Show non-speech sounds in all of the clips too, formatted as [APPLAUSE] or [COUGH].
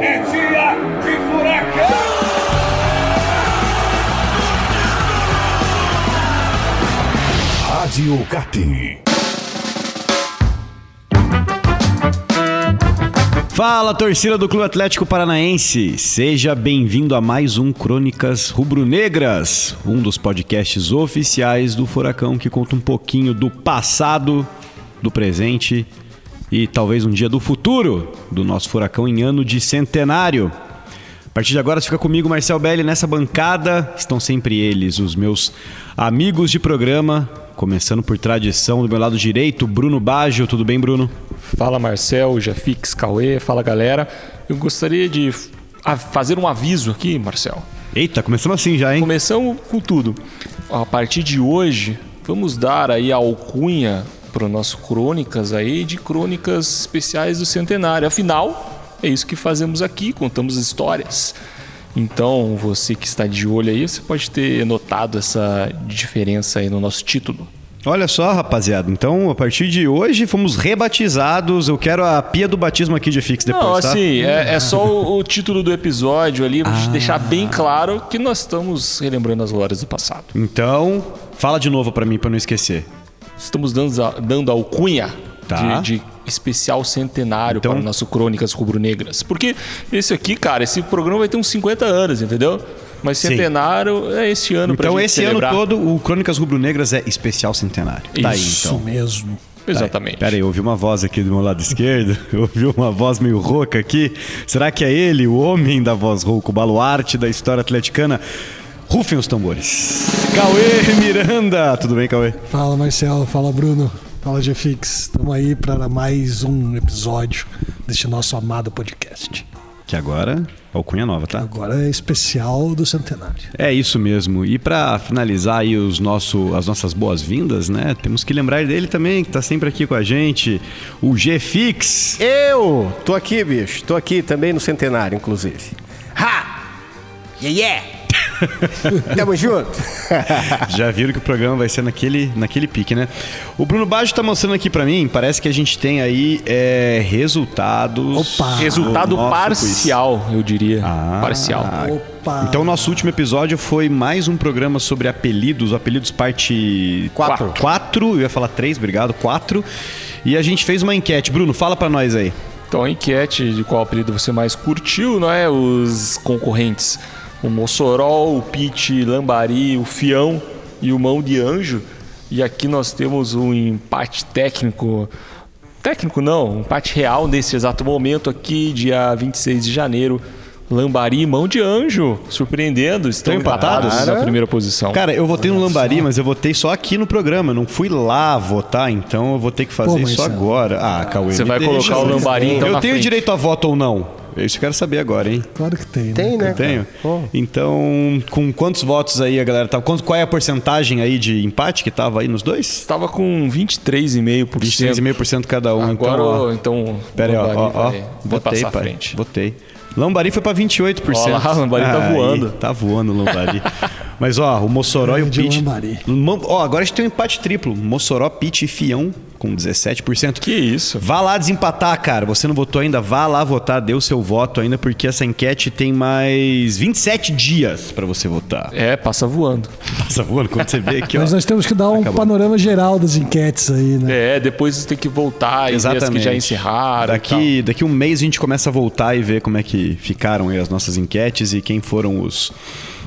é dia de furacão! Rádio Cap. Fala, torcida do Clube Atlético Paranaense! Seja bem-vindo a mais um Crônicas Rubro-Negras, um dos podcasts oficiais do Furacão que conta um pouquinho do passado, do presente e talvez um dia do futuro do nosso Furacão em ano de centenário. A partir de agora, fica comigo, Marcel Belli, nessa bancada. Estão sempre eles, os meus amigos de programa, começando por tradição, do meu lado direito, Bruno Baggio. Tudo bem, Bruno? Fala Marcel, Jafix, Cauê, fala galera. Eu gostaria de fazer um aviso aqui, Marcel. Eita, começamos assim já, hein? Começamos com tudo. A partir de hoje, vamos dar aí a alcunha para o nosso Crônicas aí de Crônicas Especiais do Centenário. Afinal, é isso que fazemos aqui, contamos histórias. Então, você que está de olho aí, você pode ter notado essa diferença aí no nosso título. Olha só, rapaziada. Então, a partir de hoje, fomos rebatizados. Eu quero a pia do batismo aqui de Fix depois, Não, tá? assim, é, é só o, o título do episódio ali, pra gente deixar bem claro que nós estamos relembrando as glórias do passado. Então, fala de novo pra mim, pra não esquecer. Estamos dando, dando alcunha Tá. de, de especial centenário Então- para o nosso Crônicas Rubro-Negras. Porque esse aqui, cara, esse programa vai ter uns 50 anos, entendeu? Mas Sim. centenário é esse ano pra Então, gente esse celebrar. ano todo, o Crônicas Rubro-Negras é especial centenário. Tá aí, Isso então. mesmo. Exatamente. Pera aí, eu ouvi uma voz aqui do meu lado esquerdo. [LAUGHS] Eu ouvi uma voz meio rouca aqui. Será que é ele, o homem da voz rouca, o baluarte da história atleticana? Rufem os tambores. Cauê Miranda. Tudo bem, Cauê? Fala Marcelo, fala Bruno, fala GFix. Estamos aí para mais um episódio deste nosso amado podcast. Que agora, alcunha nova, tá? Agora é especial do centenário. É isso mesmo. E pra finalizar aí os nosso, as nossas boas-vindas, né? Temos que lembrar dele também, que tá sempre aqui com a gente, o G-Fix. Eu tô aqui, bicho. Tô aqui também no centenário, inclusive. Ha! Yeah, yeah! [LAUGHS] Tamo junto. [LAUGHS] Já viram que o programa vai ser naquele, naquele pique, né? O Bruno Baggio tá mostrando aqui pra mim, parece que a gente tem aí é, resultados. Opa! Resultado parcial, eu diria. Ah. Parcial. Opa! Então, o nosso último episódio foi mais um programa sobre apelidos, apelidos parte Quatro. 4, eu ia falar 3, obrigado, 4. E a gente fez uma enquete. Bruno, fala pra nós aí. Então a enquete de qual apelido você mais curtiu, não é? Os concorrentes. O Mossoró, o Pete, Lambari, o Fião e o Mão de Anjo. E aqui nós temos um empate técnico. Técnico não, um empate real nesse exato momento aqui, dia 26 de janeiro. Lambari e Mão de Anjo, surpreendendo, estão Estão empatados? empatados na primeira posição. Cara, eu votei no Lambari, mas eu votei só aqui no programa. Não fui lá votar, então eu vou ter que fazer Pô, isso agora. Ah, Cauê. Você vai deixa, colocar o? Lambari então Eu na tenho frente. direito a voto ou não? Isso eu quero saber agora, hein? Claro que tem, né? Tem, né? Eu tenho. Então, com quantos votos aí a galera tá? Quanto, qual é a porcentagem aí de empate que tava aí nos dois? Estava com 23,5%. 23,5% cada um. Agora, então, ó, então, Pera aí, ó, ó, ó. vai, vai à pai. frente. Votei. Lambari foi pra 28%. Ó lá, Lambari tá Aí, voando. Tá voando o Lambari. [LAUGHS] Mas ó, o Mossoró e o. Mo- Ó, agora a gente tem um empate triplo. Mossoró, Pete e Fião com 17%. Que isso? Vá lá desempatar, cara. Você não votou ainda? Vá lá votar, dê o seu voto ainda, porque essa enquete tem mais 27 dias pra você votar. É, passa voando. Passa voando quando você vê aqui, ó. Mas nós temos que dar um Acabou. panorama geral das enquetes aí, né? É, depois você tem que voltar e ver as que já encerraram. e Daqui, daqui um mês a gente começa a voltar e ver como é que ficaram aí as nossas enquetes e quem foram os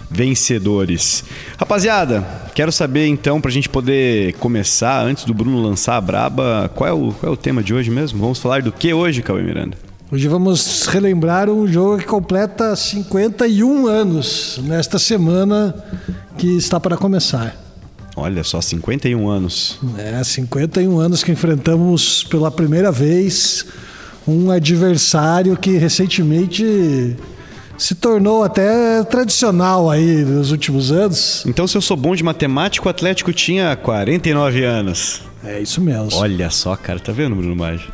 vencedores. Rapaziada, quero saber então, pra gente poder começar, antes do Bruno lançar a braba, qual é o, qual é o tema de hoje mesmo? Vamos falar do que hoje, Cauê Miranda? Hoje vamos relembrar um jogo que completa 51 anos nesta semana que está para começar. Olha só, 51 anos. É, 51 anos que enfrentamos pela primeira vez um adversário que recentemente se tornou até tradicional aí nos últimos anos. Então, se eu sou bom de matemática, o Atlético tinha 49 anos. É isso mesmo. Olha só, cara, tá vendo, Bruno Maggi?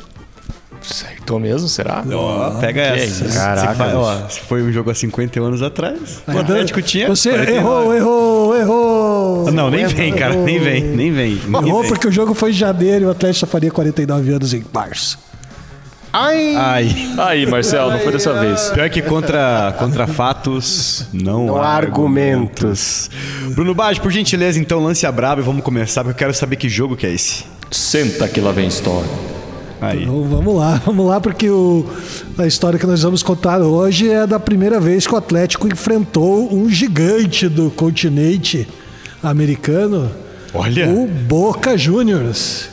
Acertou mesmo, será? Ó, pega essa. isso. Se Caraca, fa- bicho. ó, se foi um jogo há 51 anos atrás, o Atlético tinha. Você 49. errou, errou, errou. Não, nem vem, cara, nem vem, nem vem. nem Errou vem. porque o jogo foi em janeiro e o Atlético só faria 49 anos em março. Ai! Ai. Aí, Marcel, não foi dessa vez. Pior que contra, contra fatos, não, Não há há argumentos. Bruno Baggio, por gentileza, então lance a braba e vamos começar, porque eu quero saber que jogo que é esse. Senta que lá vem história. Aí. Então vamos lá, vamos lá, porque o, a história que nós vamos contar hoje é da primeira vez que o Atlético enfrentou um gigante do continente americano, Olha. o Boca Juniors.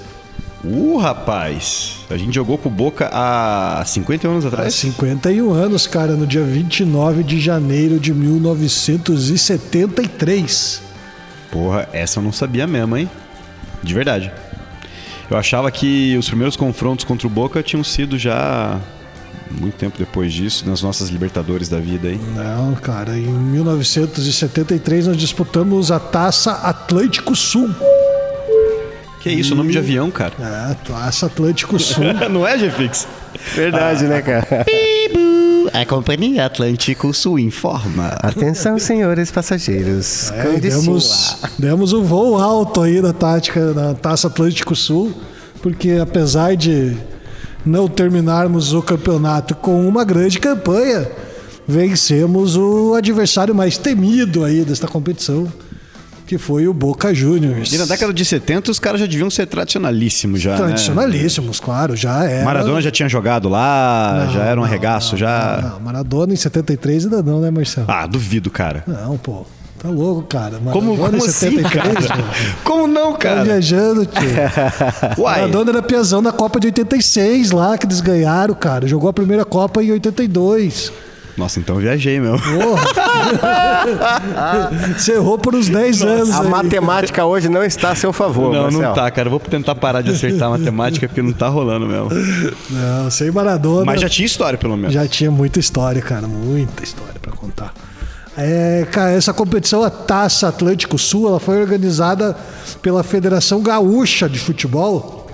Uh, rapaz. A gente jogou com o Boca há 51 anos Há atrás. 51 anos, cara, no dia 29 de janeiro de 1973. Porra, essa eu não sabia mesmo, hein? De verdade. Eu achava que os primeiros confrontos contra o Boca tinham sido já muito tempo depois disso, nas nossas Libertadores da vida aí. Não, cara, em 1973 nós disputamos a Taça Atlântico Sul. Que isso, nome de avião, cara. É, Taça Atlântico Sul. [LAUGHS] não é, Gefix? Verdade, né, cara? [LAUGHS] A Companhia Atlântico Sul informa. Atenção, senhores passageiros. É, demos, demos um voo alto aí na tática na Taça Atlântico Sul, porque apesar de não terminarmos o campeonato com uma grande campanha, vencemos o adversário mais temido aí desta competição, que foi o Boca Juniors. E na década de 70 os caras já deviam ser tradicionalíssimos já, né? Tradicionalíssimos, claro, já era. Maradona já tinha jogado lá, Não, já era um não, arregaço, não, já... Não, Maradona em 73 ainda não, né, Marcelo? Ah, duvido, cara. Não, pô. Tá louco, cara. Maradona Como, em como assim, 73, cara? mano. [LAUGHS] Como não, Tá cara? viajando, tio. [LAUGHS] Uai, Maradona era piazão na Copa de 86 lá, que eles ganharam, cara. Jogou a primeira Copa em 82. Nossa, então eu viajei, meu. Você errou por uns 10 anos A aí. matemática hoje não está a seu favor, Não, Marcelo. não tá, cara. Eu vou tentar parar de acertar a matemática porque não tá rolando mesmo. Não, sem Maradona. Mas já tinha história, pelo menos. Já tinha muita história, cara. Muita história pra contar. É, cara, essa competição, a Taça Atlântico Sul, ela foi organizada pela Federação Gaúcha de Futebol.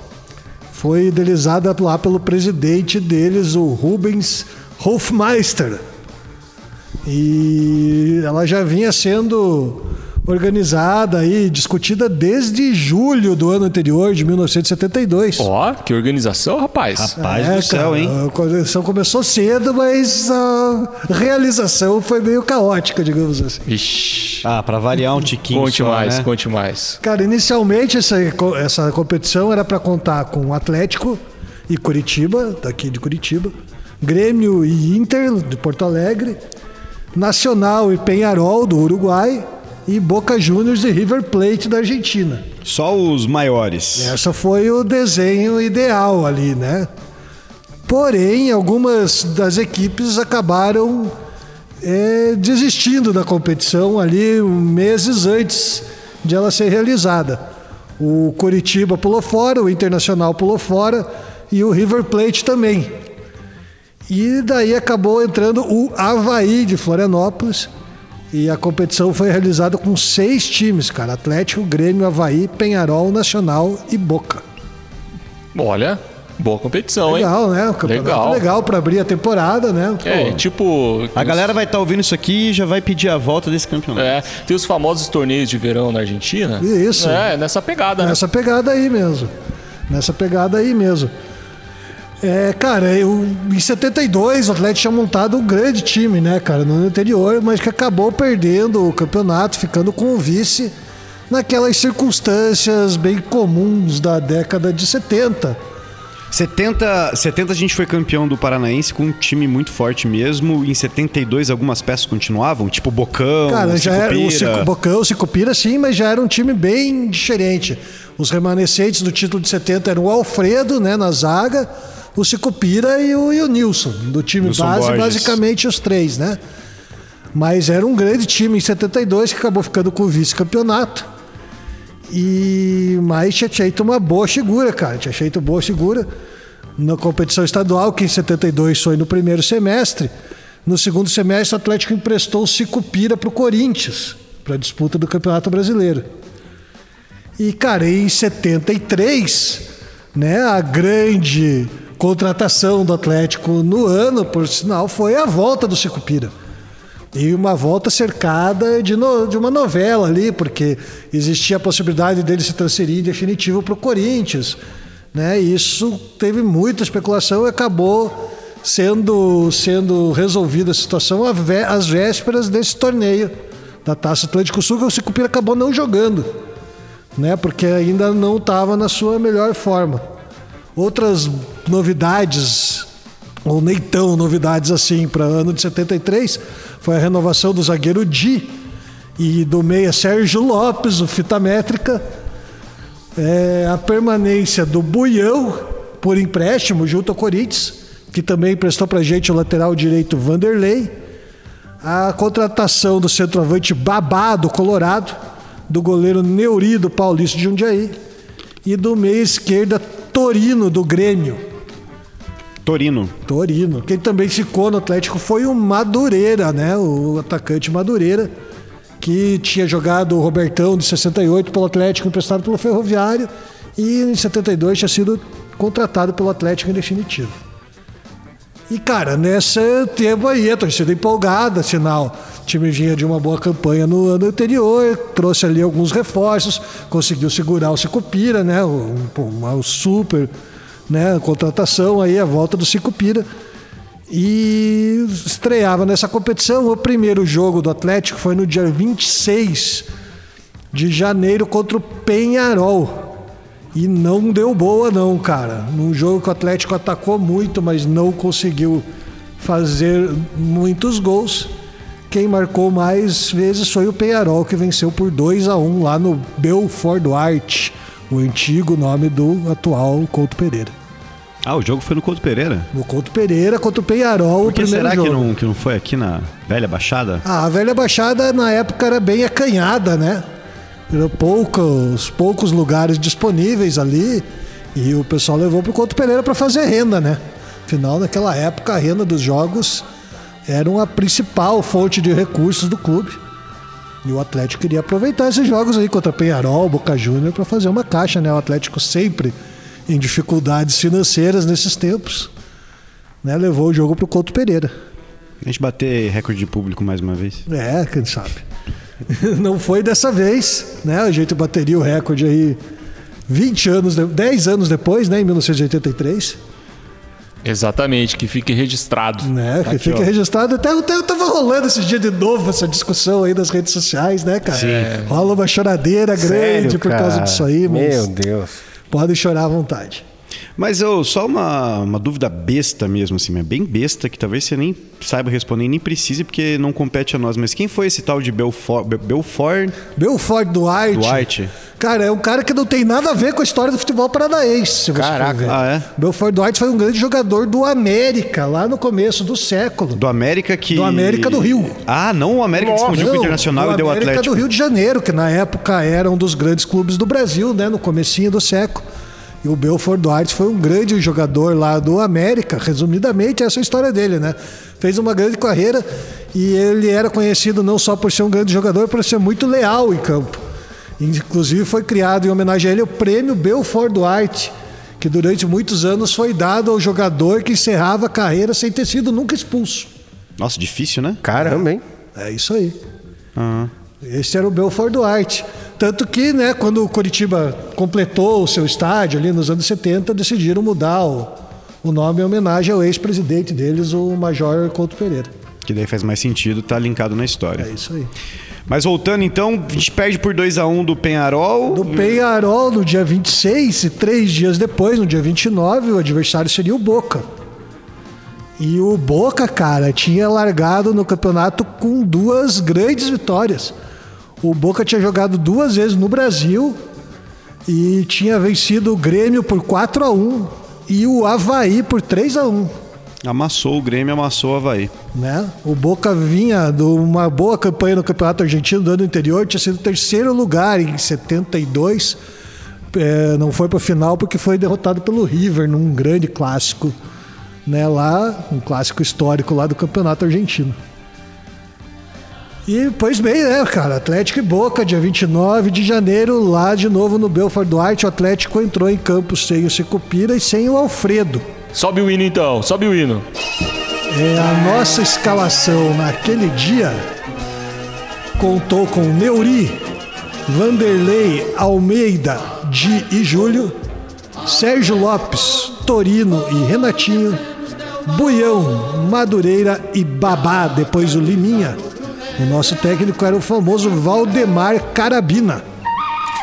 Foi idealizada lá pelo presidente deles, o Rubens Hofmeister. E ela já vinha sendo organizada e discutida desde julho do ano anterior, de 1972. Ó, que organização, rapaz. Rapaz do céu, cara, hein? A coleção começou cedo, mas a realização foi meio caótica, digamos assim. Ixi. Ah, pra variar um tiquinho Conte só, mais, né? conte mais. Cara, inicialmente essa, essa competição era para contar com Atlético e Curitiba, daqui de Curitiba, Grêmio e Inter de Porto Alegre, Nacional e Penharol do Uruguai e Boca Juniors e River Plate da Argentina. Só os maiores. Essa foi o desenho ideal ali, né? Porém, algumas das equipes acabaram é, desistindo da competição ali meses antes de ela ser realizada. O Curitiba pulou fora, o Internacional pulou fora e o River Plate também. E daí acabou entrando o Havaí de Florianópolis. E a competição foi realizada com seis times, cara. Atlético, Grêmio, Havaí, Penharol, Nacional e Boca. Olha, boa competição, Legal, hein? né? O campeonato Legal. legal para abrir a temporada, né? É, Pô, tipo. A galera vai estar ouvindo isso aqui e já vai pedir a volta desse campeonato. É, tem os famosos torneios de verão na Argentina. Isso. É, nessa pegada, né? Nessa pegada aí mesmo. Nessa pegada aí mesmo. É, cara, eu, em 72 o Atlético tinha montado um grande time, né, cara, no ano anterior, mas que acabou perdendo o campeonato, ficando com o vice naquelas circunstâncias bem comuns da década de 70. 70, 70 a gente foi campeão do Paranaense com um time muito forte mesmo. Em 72 algumas peças continuavam, tipo Bocão, Cara, já era o. Cico, Bocão, o Sicupira, sim, mas já era um time bem diferente. Os remanescentes do título de 70 eram o Alfredo, né, na zaga, o Sicupira e o, e o Nilson, do time Nilson base, Borges. basicamente os três, né? Mas era um grande time em 72 que acabou ficando com o vice-campeonato. E mas tinha feito uma boa figura, cara. Tinha feito boa figura na competição estadual, que em 72 foi no primeiro semestre. No segundo semestre, o Atlético emprestou o Sicupira para o Corinthians, para a disputa do Campeonato Brasileiro. E, cara, em 73, né, a grande contratação do Atlético no ano, por sinal, foi a volta do Sicupira. E uma volta cercada de, no- de uma novela ali, porque existia a possibilidade dele se transferir em definitivo para o Corinthians. Né? E isso teve muita especulação e acabou sendo, sendo resolvida a situação às vésperas desse torneio da Taça Atlântico Sul, que o Sicupira acabou não jogando, né? porque ainda não estava na sua melhor forma. Outras novidades, ou nem tão novidades assim, para ano de 73, foi a renovação do zagueiro Di e do meia Sérgio Lopes, o fita métrica, é, a permanência do Buião por empréstimo junto ao Corinthians, que também prestou para gente o lateral direito Vanderlei, a contratação do centroavante Babá do Colorado, do goleiro Neuri do Paulista de Jundiaí e do meia esquerda Torino do Grêmio. Torino. Torino. Quem também ficou no Atlético foi o Madureira, né? O atacante Madureira que tinha jogado o Robertão de 68 pelo Atlético, emprestado pelo Ferroviário, e em 72 tinha sido contratado pelo Atlético em definitivo. E, cara, nesse tempo aí, a torcida empolgada, sinal. O time vinha de uma boa campanha no ano anterior, trouxe ali alguns reforços, conseguiu segurar o Sicupira, né? O, o super né? contratação aí, a volta do Sicupira e estreava nessa competição. O primeiro jogo do Atlético foi no dia 26 de janeiro contra o Penharol. E não deu boa não, cara. Num jogo que o Atlético atacou muito, mas não conseguiu fazer muitos gols. Quem marcou mais vezes foi o Penharol, que venceu por 2 a 1 lá no Belfort Duarte, o antigo nome do atual Couto Pereira. Ah, o jogo foi no Couto Pereira? No Couto Pereira contra o Penharol, Por o primeiro será jogo. que não, que não foi aqui na Velha Baixada? Ah, a Velha Baixada na época era bem acanhada, né? Eram poucos, poucos lugares disponíveis ali e o pessoal levou pro Couto Pereira para fazer renda, né? Afinal, naquela época, a renda dos jogos era a principal fonte de recursos do clube. E o Atlético queria aproveitar esses jogos aí contra Penharol, Boca Júnior para fazer uma caixa, né? O Atlético sempre em dificuldades financeiras nesses tempos, né, levou o jogo para o Couto Pereira. A gente bater recorde de público mais uma vez. É, quem sabe. [LAUGHS] Não foi dessa vez, né? A gente bateria o recorde aí 20 anos, 10 anos depois, né, em 1983. Exatamente, que fique registrado. Né, que Aqui, fique ó. registrado. Até, até eu tava rolando esses dias de novo essa discussão aí nas redes sociais, né, cara? Rola uma choradeira grande Sério, por causa cara? disso aí, mas Meu Deus. podem chorar à vontade. Mas eu, só uma, uma dúvida besta mesmo, assim, bem besta, que talvez você nem saiba responder nem precise, porque não compete a nós. Mas quem foi esse tal de Belfort? Be- Belfort? Belfort Duarte. Duarte. Cara, é um cara que não tem nada a ver com a história do futebol paranaense, se Caraca. Ah, é? Belfort Duarte foi um grande jogador do América, lá no começo do século. Do América que. Do América do Rio. Ah, não o América que explodiu com o Internacional e deu o América Atlético. do Rio de Janeiro, que na época era um dos grandes clubes do Brasil, né, no comecinho do século. E o Belfort Duarte foi um grande jogador lá do América, resumidamente essa é a história dele, né? Fez uma grande carreira e ele era conhecido não só por ser um grande jogador, por ser muito leal em campo. Inclusive foi criado em homenagem a ele o prêmio Belfort Duarte, que durante muitos anos foi dado ao jogador que encerrava a carreira sem ter sido nunca expulso. Nossa, difícil, né? Caramba, hein? É isso aí. Esse era o Belfort Duarte. Tanto que, né, quando o Curitiba completou o seu estádio ali nos anos 70, decidiram mudar o, o nome em homenagem ao ex-presidente deles, o Major Couto Pereira. Que daí faz mais sentido, tá linkado na história. É isso aí. Mas voltando então, a gente perde por 2 a 1 do Penharol. No Penharol, no dia 26, e três dias depois, no dia 29, o adversário seria o Boca. E o Boca, cara, tinha largado no campeonato com duas grandes vitórias. O Boca tinha jogado duas vezes no Brasil e tinha vencido o Grêmio por 4 a 1 e o Havaí por 3 a 1 Amassou o Grêmio, amassou o Havaí. né? O Boca vinha de uma boa campanha no Campeonato Argentino do ano anterior, tinha sido terceiro lugar em 72. É, não foi para a final porque foi derrotado pelo River num grande clássico, né? Lá, um clássico histórico lá do Campeonato Argentino. E, pois bem, né, cara? Atlético e Boca, dia 29 de janeiro, lá de novo no Belfort Duarte. O Atlético entrou em campo sem o Secupira e sem o Alfredo. Sobe o hino então, sobe o hino. É, a nossa escalação naquele dia contou com Neuri, Vanderlei, Almeida, Di e Júlio, Sérgio Lopes, Torino e Renatinho, Buião, Madureira e Babá, depois o Liminha. O nosso técnico era o famoso Valdemar Carabina.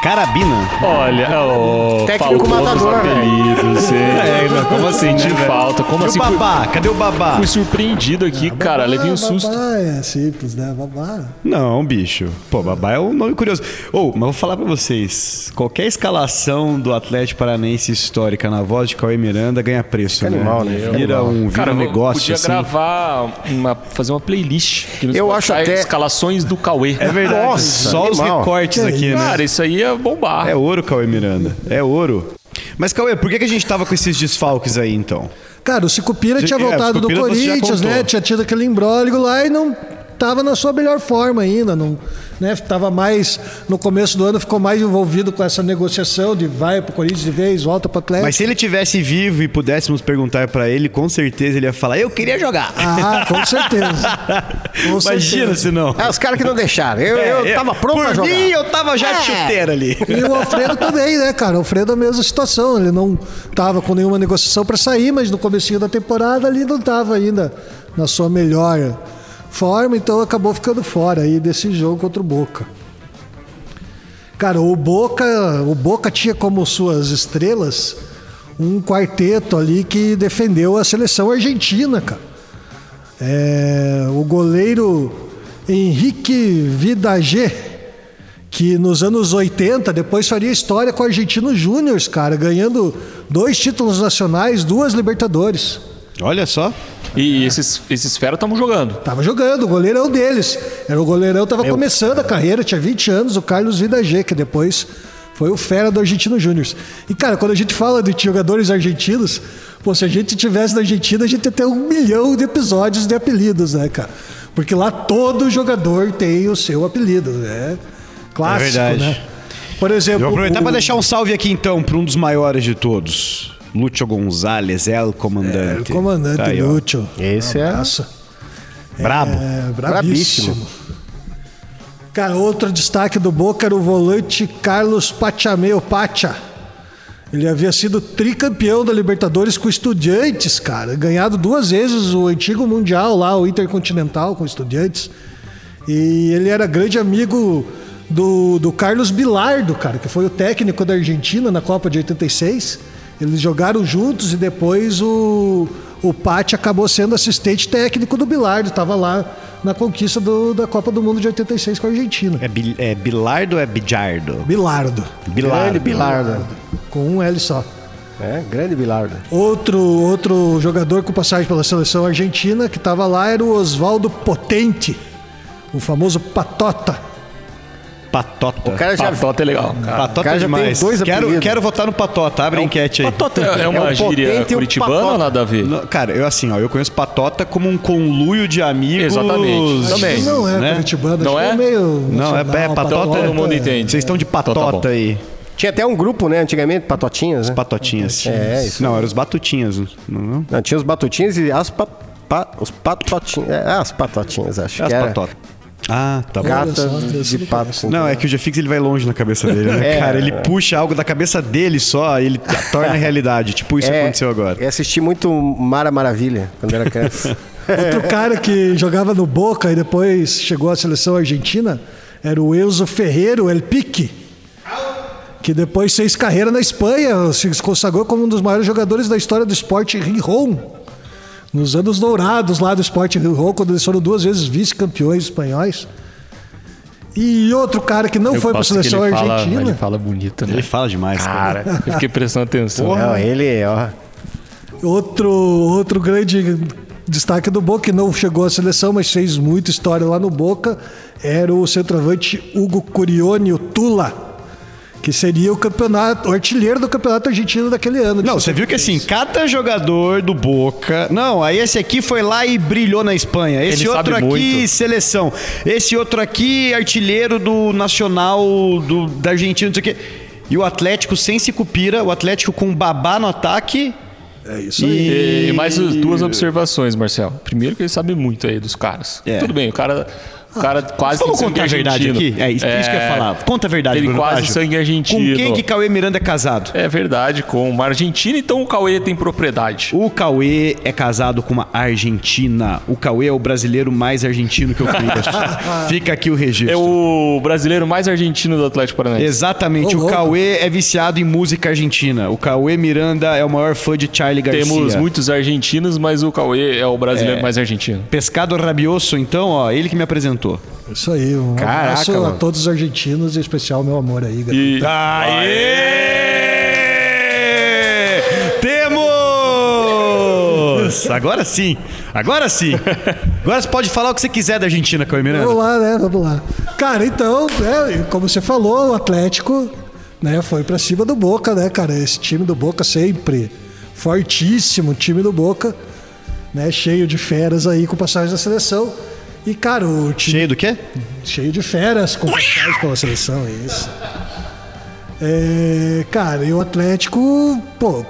Carabina. Olha, oh, Técnico matador, dos apelidos, é, mas como assim, Senti né, falta. Como E assim? o Fui, babá? Cadê o babá? fui surpreendido aqui, cara. Levei um susto. Babá é simples, né? Babá. Não, bicho. Pô, babá é um nome curioso. Ou, mas vou falar pra vocês. Qualquer escalação do Atlético Paranaense histórica na voz de Cauê Miranda ganha preço, Fica né? animal, né? Vira um, vira Cara, um eu negócio podia assim. gravar, uma, fazer uma playlist. Que nos Eu acho até- Escalações do Cauê. É verdade. Nossa, Só os animal. recortes Que aqui, né? Cara, isso aí é bombar. É ouro, Cauê Miranda. É ouro. Mas, Cauê, por que, que a gente tava com esses desfalques aí, então? Cara, o Sicupira tinha é, voltado o do Sicupira Corinthians, né? Tinha tido aquele imbróglio lá e não tava na sua melhor forma ainda. Não, né? Tava mais, no começo do ano, ficou mais envolvido com essa negociação de vai pro Corinthians de vez, volta pro Atlético. Mas se ele tivesse vivo e pudéssemos perguntar pra ele, com certeza ele ia falar: Eu queria jogar. Ah, com certeza. [LAUGHS] Com Imagina certeza. se não. É, os caras que não deixaram. Eu, eu É, tava pronto por pra jogar. mim, eu tava já de É. chuteira ali. E o Alfredo também, né, cara? O Alfredo a mesma situação. Ele não tava com nenhuma negociação para sair, mas no comecinho da temporada ali não tava ainda na sua melhor forma, então acabou ficando fora aí desse jogo contra o Boca. Cara, o Boca, o Boca tinha como suas estrelas um quarteto ali que defendeu a seleção argentina, cara. É, o goleiro Henrique Vidagé, que nos anos 80 depois faria história com o Argentino Júnior, cara, ganhando dois títulos nacionais, duas Libertadores. Olha só. E esses, esses feras estavam jogando. Tava jogando, o goleirão deles. Era o goleirão, tava começando a carreira, tinha 20 anos, o Carlos Vidagé, que depois foi o fera do Argentino Júnior. E, cara, quando a gente fala de jogadores argentinos, pô, se a gente tivesse na Argentina, a gente ia ter um milhão de episódios de apelidos, né, cara? Porque lá todo jogador tem o seu apelido, né? Clássico, verdade. né? Por exemplo, Eu vou aproveitar o- pra deixar um salve aqui então pra um dos maiores de todos. Lúcio Gonzalez, El Comandante. o comandante Tá aí. Lúcio. Esse é- Abraço. Brabo. É, brabíssimo. Brabíssimo. Cara, outro destaque do Boca era o volante Carlos Pachameu Pacha. Ele havia sido tricampeão da Libertadores com Estudiantes, cara. Ganhado duas vezes o antigo Mundial lá, o Intercontinental com Estudiantes. E ele era grande amigo do, do Carlos Bilardo, cara, que foi o técnico da Argentina na Copa de 86. Eles jogaram juntos e depois o, o Patti acabou sendo assistente técnico do Bilardo. Estava lá na conquista do- da Copa do Mundo de 86 com a Argentina. É, Bil- é Bilardo ou é Bijardo? Bilardo. Bilardo. Grande Bilardo. Com um L só. É, grande Bilardo. Outro, outro jogador com passagem pela seleção argentina que estava lá era o Oswaldo Potente, o famoso Patota. Patota. O cara já Patota é legal. Cara. Patota o cara já tem demais. dois quero, apelidos. quero votar no Patota. Abre a enquete aí. Patota é, é uma É o gíria curitibana ou nada a ver? Não, Cara, eu assim, ó, eu conheço Patota como um conluio de amigos. Exatamente. Também. Não é né? curitibano, Não acho que é? meio Não, é- é patota, todo mundo entende. Vocês estão de Então tá patota bom. aí. Tinha até um grupo, né, antigamente, Patotinhas, né? Patotinhas. É, isso Não, eram os batutinhas. Não, não? Não, tinha os Batutinhas e as pa, pa- os Patotinhas. É, as Patotinhas, acho As que era. patotas. Ah, tá bom. Gata de não pato. Não, é que o Jefix ele vai longe na cabeça dele, né? [LAUGHS] É. Cara, ele puxa algo da cabeça dele só e ele torna realidade. Tipo isso que aconteceu agora. Eu assisti muito Mara Maravilha quando era criança. [LAUGHS] Outro cara que jogava no Boca e depois chegou à seleção argentina era o Enzo Ferreiro El Pique, que depois fez carreira na Espanha, se consagrou como um dos maiores jogadores da história do esporte Rijon. Nos anos dourados lá do esporte Rijon, quando eles foram duas vezes vice-campeões espanhóis. E outro cara que não Eu foi para a seleção ele fala, argentina. Ele fala bonito, né? Ele fala demais, cara. Cara, eu fiquei prestando atenção. Não, ele, ó. Outro, outro grande destaque do Boca, que não chegou à seleção, mas fez muita história lá no Boca, era o centroavante Hugo Curione, o Tula, que seria o campeonato, o artilheiro do campeonato argentino daquele ano. Não, você viu que assim, 63. cada jogador do Boca. Não, aí esse aqui foi lá e brilhou na Espanha. Esse Ele outro sabe aqui, muito. seleção. Esse outro aqui, artilheiro do Nacional do, da Argentina, não sei o quê. E o Atlético sem se cupira, o Atlético com babá no ataque. É isso aí. E, e mais as duas observações, Marcel. Primeiro que ele sabe muito aí dos caras. É. Tudo bem, o cara O cara quase Vamos contar a verdade argentino. aqui? É isso, isso que eu ia falar. Conta a verdade, Ele Bruno quase Baggio. sangue argentino. Com quem que Cauê Miranda é casado? É verdade, com uma argentina, então o Cauê tem propriedade. O Cauê é casado com uma argentina. O Cauê é o brasileiro mais argentino que eu conheço. [LAUGHS] Fica aqui o registro. É o brasileiro mais argentino do Atlético Paranaense. Exatamente. Ô, o louco. Cauê é viciado em música argentina. O Cauê Miranda é o maior fã de Charlie Garcia. Temos muitos argentinos, mas o Cauê é o brasileiro mais argentino. Pescado Rabioso, então, ó, ele que me apresentou. Isso aí, um Caraca, abraço a mano. todos os argentinos, em especial meu amor aí, galera. E Aê! Temos! Agora sim, agora sim. Agora você pode falar o que você quiser da Argentina, Cauê Miranda. Vamos lá, né? Vamos lá. Cara, então, né, como você falou, o Atlético né, foi pra cima do Boca, né, cara? Esse time do Boca sempre fortíssimo, time do Boca, né? Cheio de feras aí com passagem da seleção. E, cara, o time Cheio do quê? cheio de feras passagem pela seleção, é isso. É, cara, e o Atlético, pô,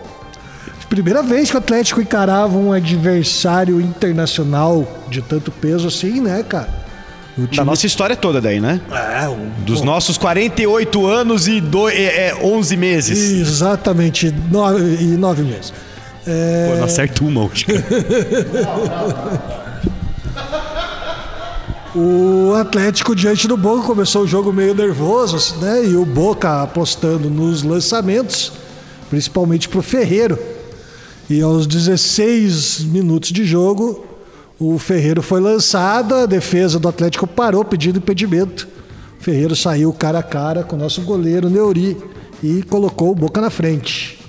primeira vez que o Atlético encarava um adversário internacional de tanto peso assim, né, cara? O Da time nossa história toda daí, né? é, um, Dos nossos 48 anos e, do, é, é, 11 meses. Exatamente, nove, e nove meses. É, Pô, não acerta uma hoje. [LAUGHS] O Atlético diante do Boca começou o jogo meio nervoso, né? E o Boca apostando nos lançamentos, principalmente pro Ferreiro. E aos 16 minutos de jogo, o Ferreiro foi lançado, a defesa do Atlético parou pedindo impedimento. O Ferreiro saiu cara a cara com o nosso goleiro Neuri e colocou o Boca na frente.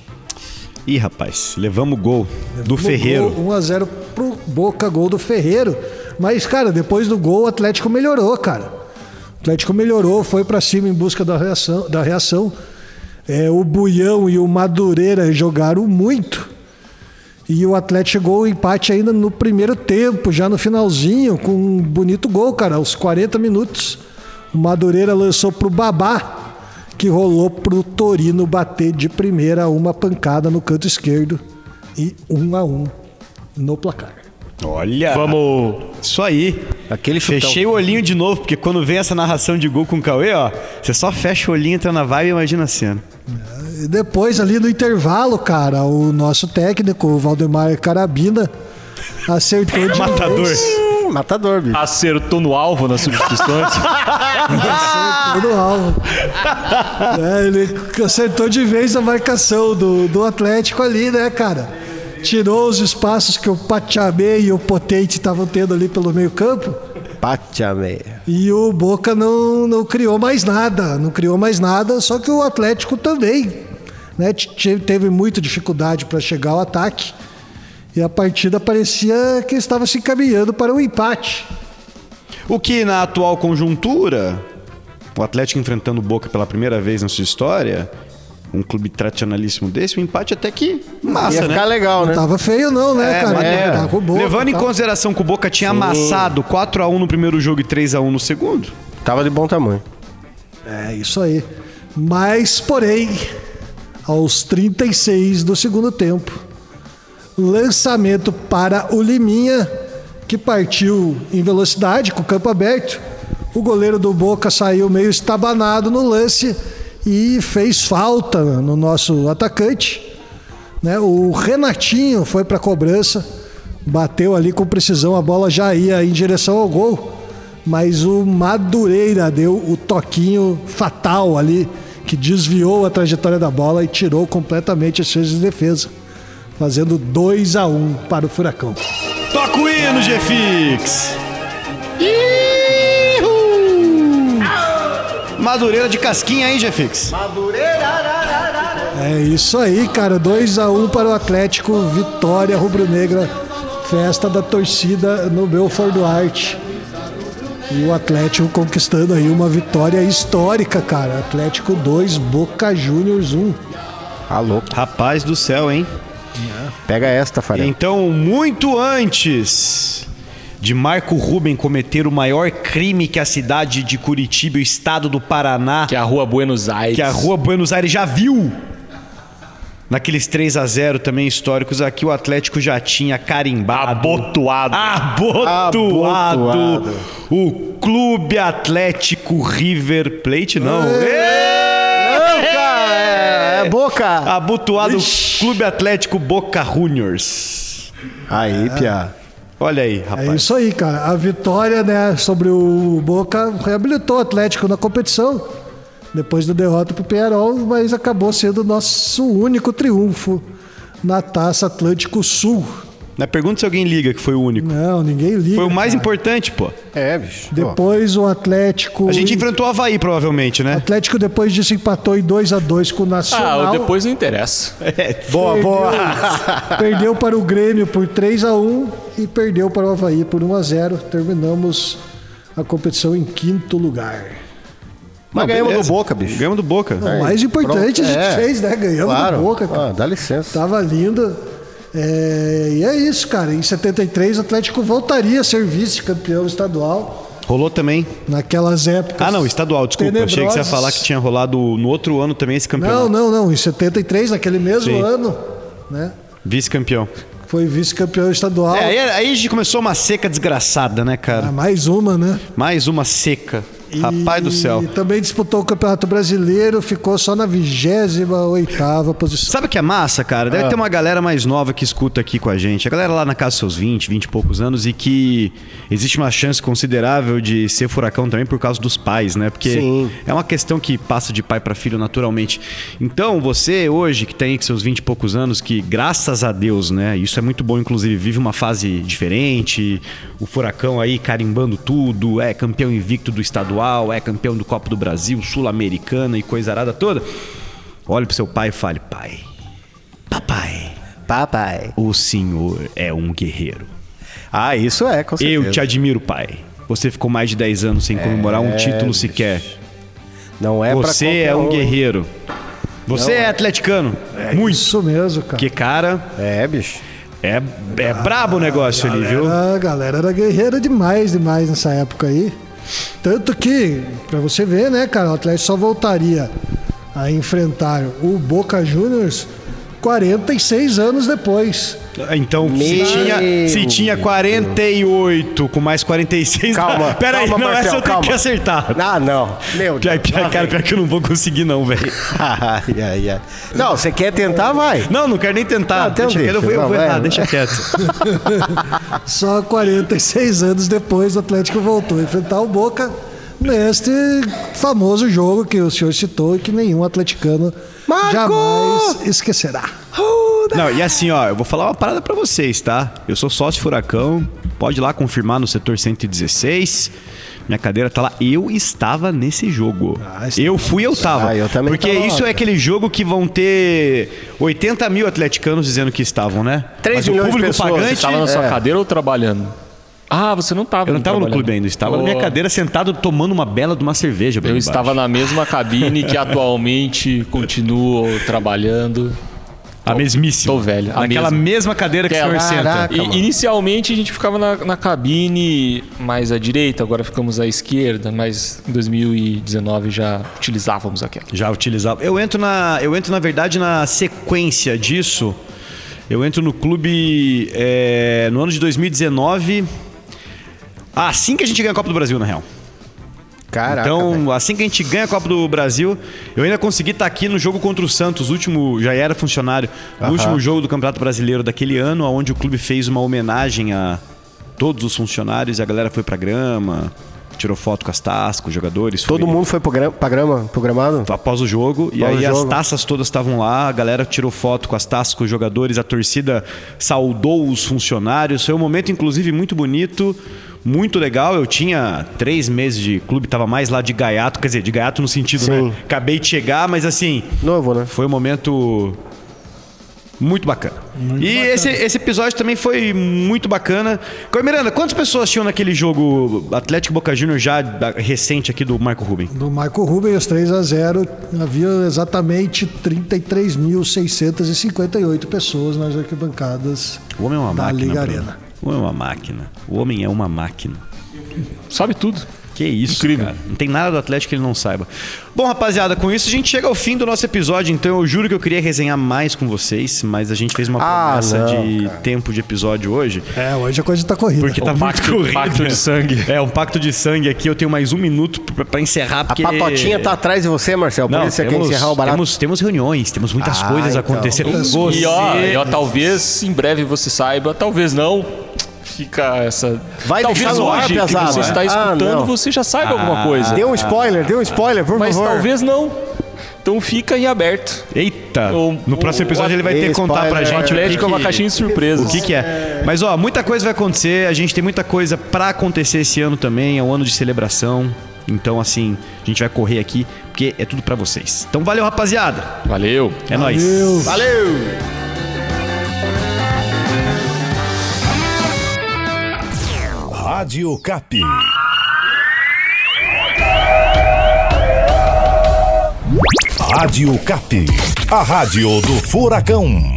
Ih, rapaz, levamos gol do No Ferreiro. gol, 1 a 0 pro Boca, gol do Ferreiro. Mas, cara, depois do gol, o Atlético melhorou, cara. O Atlético melhorou, foi pra cima em busca da reação. Da reação. É, o Buião e o Madureira jogaram muito. E o Atlético chegou ao empate ainda no primeiro tempo, já no finalzinho, com um bonito gol, cara, aos 40 minutos. O Madureira lançou pro Babá, que rolou pro Torino bater de primeira uma pancada no canto esquerdo e um a um no placar. Olha. Vamos. Isso aí. Aquele chutão. Fechei o olhinho de novo, porque quando vem essa narração de gol com o Cauê, ó, você só fecha o olhinho, entra na vibe e imagina a cena. E depois, ali no intervalo, cara, o nosso técnico, o Valdemar Carabina, acertou de Matador. vez. Matador, bicho. Acertou no alvo nas substituições. [LAUGHS] Acertou no alvo. É, ele acertou de vez a marcação do, do Atlético ali, né, cara? Tirou os espaços que o Pachamé e o Potente estavam tendo ali pelo meio campo. Pachame. E o Boca não, não criou mais nada, não criou mais nada, só que o Atlético também né, teve muita dificuldade para chegar ao ataque. E a partida parecia que estava se encaminhando para um empate. O que na atual conjuntura, o Atlético enfrentando o Boca pela primeira vez na sua história, um clube tradicionalíssimo desse, um empate até que massa, Ia né? ficar legal, Não né? tava feio não, né, É, cara? maneiro. Tá com o Boca, Levando em tá. consideração que o Boca tinha amassado 4x1 no primeiro jogo e 3x1 no segundo. Tava de bom tamanho. É, isso aí. Mas, porém, aos 36 do segundo tempo, lançamento para o Liminha, que partiu em velocidade com o campo aberto. O goleiro do Boca saiu meio estabanado no lance e fez falta no nosso atacante. Né? O Renatinho foi para a cobrança, bateu ali com precisão, a bola já ia em direção ao gol, mas o Madureira deu o toquinho fatal ali, que desviou a trajetória da bola e tirou completamente as chances de defesa, fazendo 2 a 1 para o Furacão. Toca o hino, G-Fix! Madureira de casquinha, hein, G-Fix? É isso aí, cara, 2 a 1 para o Atlético, vitória rubro-negra, festa da torcida no Belfort Duarte. E o Atlético conquistando aí uma vitória histórica, cara. Atlético 2, Boca Juniors 1. Tá louco. Rapaz do céu, hein? Pega esta, Farel. Então, muito antes de Marco Ruben cometer o maior crime que a cidade de Curitiba e o estado do Paraná, que é a rua Buenos Aires. que a rua Buenos Aires já viu, Naqueles 3 a 0 também históricos aqui, o Atlético já tinha carimbado. Abotoado. Abotoado. Abotoado. O Clube Atlético River Plate, não. Não, cara, é, é boca. Abotoado Clube Atlético Boca Juniors. Aí, Pia. Olha aí, É rapaz. isso aí, cara. A vitória né, sobre o Boca reabilitou o Atlético na competição. Depois da derrota para o Penharol, mas acabou sendo o nosso único triunfo na Taça Atlântico Sul. Na pergunta se alguém liga que foi o único. Não, ninguém liga. Foi o mais cara. importante, pô. É, bicho. Depois o Atlético. A gente enfrentou o Havaí, provavelmente, O né? Atlético depois disso empatou em 2 a 2 com o Nacional. Ah, o depois não interessa. Boa, boa. [LAUGHS] Perdeu para o Grêmio por 3 a 1 e perdeu para o Havaí por 1 a 0 Terminamos a competição em quinto lugar. Mas Não, ganhamos beleza. do Boca, bicho. Ganhamos do Boca. O mais importante Pronto, a gente é. fez, né? Ganhamos Claro. do Boca, cara. Ah, dá licença. Tava lindo. É, e é isso, cara. Em 73, o Atlético voltaria a ser vice-campeão estadual. Rolou também. Naquelas épocas. Ah, não, estadual, desculpa. Achei que você ia falar que tinha rolado no outro ano também esse campeonato. Não, não, não. Em 73, naquele mesmo Sim. ano, né? Vice-campeão. Foi vice-campeão estadual. É, aí, aí a gente começou uma seca desgraçada, né, Ah, cara? mais uma, né? Mais uma seca. Rapaz do céu. E também disputou o Campeonato Brasileiro, ficou só na 28ª posição. Sabe o que é massa, cara? Ah. Deve ter uma galera mais nova que escuta aqui com a gente. A galera lá na casa dos seus 20, 20 e poucos anos e que existe uma chance considerável de ser furacão também por causa dos pais, né? Porque Sim. é uma questão que passa de pai para filho naturalmente. Então, você hoje que tem seus 20 e poucos anos, que graças a Deus, né? Isso é muito bom, inclusive, vive uma fase diferente. O furacão aí carimbando tudo, é campeão invicto do estadual, é campeão do Copa do Brasil, Sul-Americana e coisa arada toda. Olhe pro seu pai e fale: pai, papai, Papai. o senhor é um guerreiro. Ah, isso é, com certeza. Eu te admiro, pai. Você ficou mais de 10 anos sem comemorar um título bicho. sequer. Não é Você é um guerreiro. Você é atleticano. Muito. Isso mesmo, cara. Que cara, É, bicho. é, é brabo o negócio ali, viu? A galera era guerreira demais, demais nessa época aí. Tanto que, pra você ver, né, cara, o Atlético só voltaria a enfrentar o Boca Juniors 46 anos depois. Então, se tinha, se tinha 48 com mais 46. Calma, [LAUGHS] Pera aí, calma, não, Marcel, essa eu tenho calma. que acertar. Ah, não. Meu Deus. pior, cara, pior que eu não vou conseguir, não, velho. [LAUGHS] ai, ai, ai. Não, você quer tentar, vai. Não, não quero nem tentar. Ah, então deixa quieto, eu vou, deixa. eu vou Não, errar, vai. deixa quieto. [LAUGHS] Só 46 anos depois o Atlético voltou a enfrentar o Boca neste famoso jogo que o senhor citou e que nenhum atleticano Marco! jamais esquecerá. Não, e assim, ó, eu vou falar uma parada pra vocês, tá? Eu sou sócio Furacão, pode ir lá confirmar no setor 116. Minha cadeira tá lá. Eu estava nesse jogo. Ah, eu fui, eu tava. Ah, eu também Porque tava lá, isso é cara. aquele jogo que vão ter 80 mil atleticanos dizendo que estavam, né? Três Mas o milhões de público pessoas, pagante. você Você tava na sua É. cadeira ou trabalhando? Ah, você não tava. Eu não tava no clube ainda, estava na minha Oh, cadeira sentado tomando uma bela de uma cerveja. Eu embaixo. estava na mesma cabine que atualmente continuo trabalhando. A mesmíssima. Tô velho, a Naquela mesma. mesma cadeira que o senhor Aquela- senta. E- inicialmente a gente ficava na, na cabine mais à direita, agora ficamos à esquerda, mas em 2019 já utilizávamos aquela. Já utilizava. Eu entro na, eu entro na verdade na sequência disso. Eu entro no clube é, no ano de 2019. Assim que a gente ganha a Copa do Brasil, na real. Caraca, então, velho. assim que a gente ganha a Copa do Brasil, eu ainda consegui estar aqui no jogo contra o Santos, último, já era funcionário, no último jogo do Campeonato Brasileiro daquele ano, onde o clube fez uma homenagem a todos os funcionários e a galera foi pra grama, tirou foto com as taças, com os jogadores. Todo foi- mundo foi pra grama, programado? após o jogo. e Após aí o as jogo. taças todas estavam lá, a galera tirou foto com as taças, com os jogadores, a torcida saudou os funcionários. Foi um momento, inclusive, muito bonito, muito legal. Eu tinha três meses de clube, tava mais lá de gaiato, quer dizer, de gaiato no sentido, Sim. né? Acabei de chegar, mas assim, Novo, né? foi um momento muito bacana. e Esse, esse episódio também foi muito bacana. Coi Miranda, quantas pessoas tinham naquele jogo Atlético Boca Juniors já da- recente aqui do Marco Ruben? Do Marco Rubens, 3 a 0 havia exatamente 33.658 pessoas nas arquibancadas O homem é uma da máquina. Liga. Arena. O homem é uma máquina. O homem é uma máquina. Sabe tudo. Que isso, Incrível. cara. Não tem nada do Atlético que ele não saiba. Bom, rapaziada, com isso a gente chega ao fim do nosso episódio, então eu juro que eu queria resenhar mais com vocês, mas a gente fez uma Ah, promessa não, de tempo de episódio hoje. É, hoje a coisa tá corrida. Porque tá Um muito pacto- corrido. pacto de sangue. É, um pacto de sangue aqui. Eu tenho mais um minuto pra, pra encerrar, A porque... patotinha tá atrás de você, Marcel. Por Não, isso você quer temos, encerrar o barato. temos, temos reuniões, temos muitas Ah, coisas então. acontecendo. Você- E ó, e ó, talvez em breve você saiba, talvez não. Fica essa. Vai talvez deixar no ar, hoje que pesado? você está Ah, escutando, não. você já saiba alguma coisa. Dê um spoiler, dê um spoiler, por Mas favor. talvez não. Então fica em aberto. Eita! O- no próximo o- episódio ele vai ter que contar pra gente O o que, é uma caixinha de surpresas. o que, que é. Mas ó, muita coisa vai acontecer. A gente tem muita coisa pra acontecer esse ano também. É um ano de celebração. Então, assim, a gente vai correr aqui, porque é tudo pra vocês. Então, valeu, rapaziada. Valeu. É nóis. Valeu. Valeu! Rádio Cap. Rádio Cap. A rádio do Furacão.